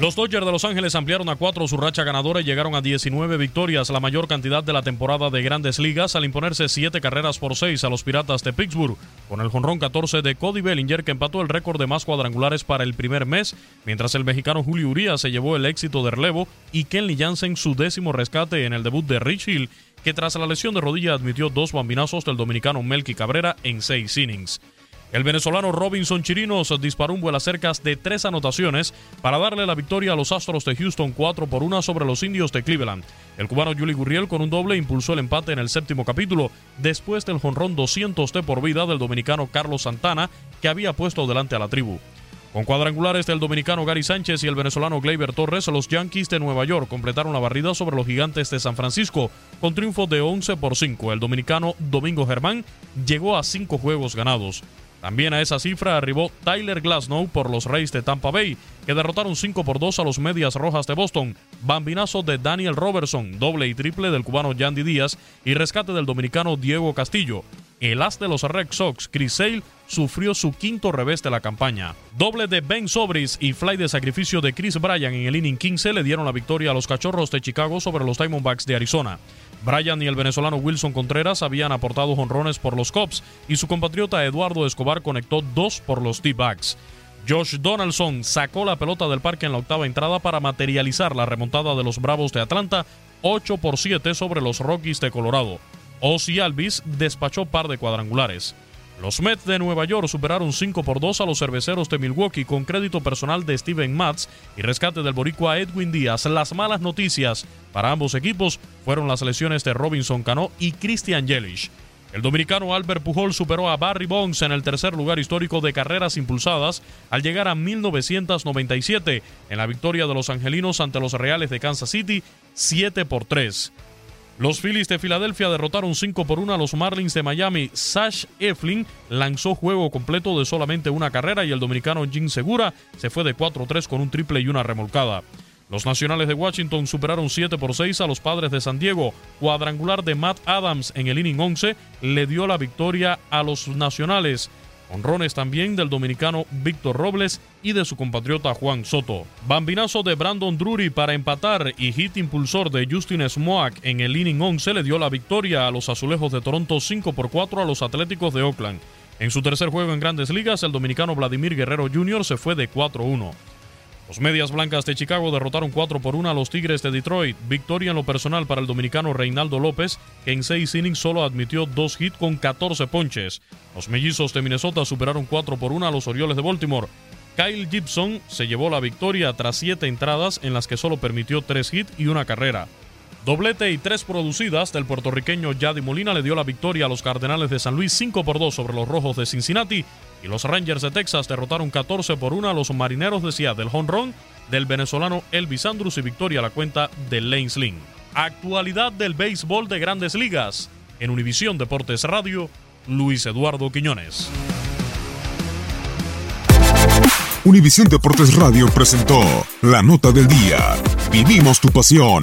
Los Dodgers de Los Ángeles ampliaron a cuatro su racha ganadora y llegaron a 19 victorias, la mayor cantidad de la temporada de grandes ligas, al imponerse siete carreras por seis a los Piratas de Pittsburgh, con el jonrón 14 de Cody Bellinger que empató el récord de más cuadrangulares para el primer mes, mientras el mexicano Julio Urias se llevó el éxito de relevo y Kenley Jansen su décimo rescate en el debut de Rich Hill, que tras la lesión de rodilla admitió dos bambinazos del dominicano Melky Cabrera en seis innings. El venezolano Robinson Chirinos disparó un vuelo cercas de tres anotaciones para darle la victoria a los Astros de Houston 4 por 1 sobre los Indios de Cleveland. El cubano Juli Gurriel con un doble impulsó el empate en el séptimo capítulo después del jonrón 200 de por vida del dominicano Carlos Santana que había puesto delante a la tribu. Con cuadrangulares del dominicano Gary Sánchez y el venezolano Gleyber Torres, los Yankees de Nueva York completaron la barrida sobre los gigantes de San Francisco con triunfo de 11 por 5. El dominicano Domingo Germán llegó a 5 juegos ganados. También a esa cifra arribó Tyler Glasnow por los Rays de Tampa Bay, que derrotaron 5 por 2 a los Medias Rojas de Boston, bambinazo de Daniel Robertson, doble y triple del cubano Yandy Díaz y rescate del dominicano Diego Castillo. El as de los Red Sox, Chris Sale, sufrió su quinto revés de la campaña. Doble de Ben Sobris y fly de sacrificio de Chris Bryan en el inning 15 le dieron la victoria a los Cachorros de Chicago sobre los Diamondbacks de Arizona. Bryan y el venezolano Wilson Contreras habían aportado jonrones por los Cubs y su compatriota Eduardo Escobar conectó dos por los D-Backs. Josh Donaldson sacó la pelota del parque en la octava entrada para materializar la remontada de los Bravos de Atlanta 8 por 7 sobre los Rockies de Colorado. Ozzy Alvis despachó par de cuadrangulares. Los Mets de Nueva York superaron 5 por 2 a los cerveceros de Milwaukee con crédito personal de Steven Matz y rescate del boricua Edwin Díaz. Las malas noticias para ambos equipos fueron las lesiones de Robinson Cano y Christian Yelich. El dominicano Albert Pujol superó a Barry Bonds en el tercer lugar histórico de carreras impulsadas al llegar a 1997 en la victoria de los angelinos ante los Reales de Kansas City 7 por 3. Los Phillies de Filadelfia derrotaron 5 por 1 a los Marlins de Miami. Sash Eflin lanzó juego completo de solamente una carrera y el dominicano Jim Segura se fue de 4-3 con un triple y una remolcada. Los Nacionales de Washington superaron 7 por 6 a los Padres de San Diego. Cuadrangular de Matt Adams en el inning 11 le dio la victoria a los Nacionales. Honrones también del dominicano Víctor Robles y de su compatriota Juan Soto. Bambinazo de Brandon Drury para empatar y hit impulsor de Justin Smoak en el inning 11 le dio la victoria a los Azulejos de Toronto 5 por 4 a los Atléticos de Oakland. En su tercer juego en Grandes Ligas, el dominicano Vladimir Guerrero Jr. se fue de 4-1. Los Medias Blancas de Chicago derrotaron 4 por 1 a los Tigres de Detroit. Victoria en lo personal para el dominicano Reinaldo López, que en 6 innings solo admitió 2 hits con 14 ponches. Los Mellizos de Minnesota superaron 4 por 1 a los Orioles de Baltimore. Kyle Gibson se llevó la victoria tras siete entradas en las que solo permitió tres hits y una carrera. Doblete y tres producidas del puertorriqueño Yadi Molina le dio la victoria a los Cardenales de San Luis 5 por 2 sobre los Rojos de Cincinnati y los Rangers de Texas derrotaron 14 por 1 a los Marineros de Seattle. Honrón del venezolano Elvis Andrus y victoria a la cuenta de Lane Sling. Actualidad del béisbol de grandes ligas. En Univisión Deportes Radio, Luis Eduardo Quiñones. Univisión Deportes Radio presentó la nota del día. Vivimos tu pasión.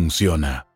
funciona.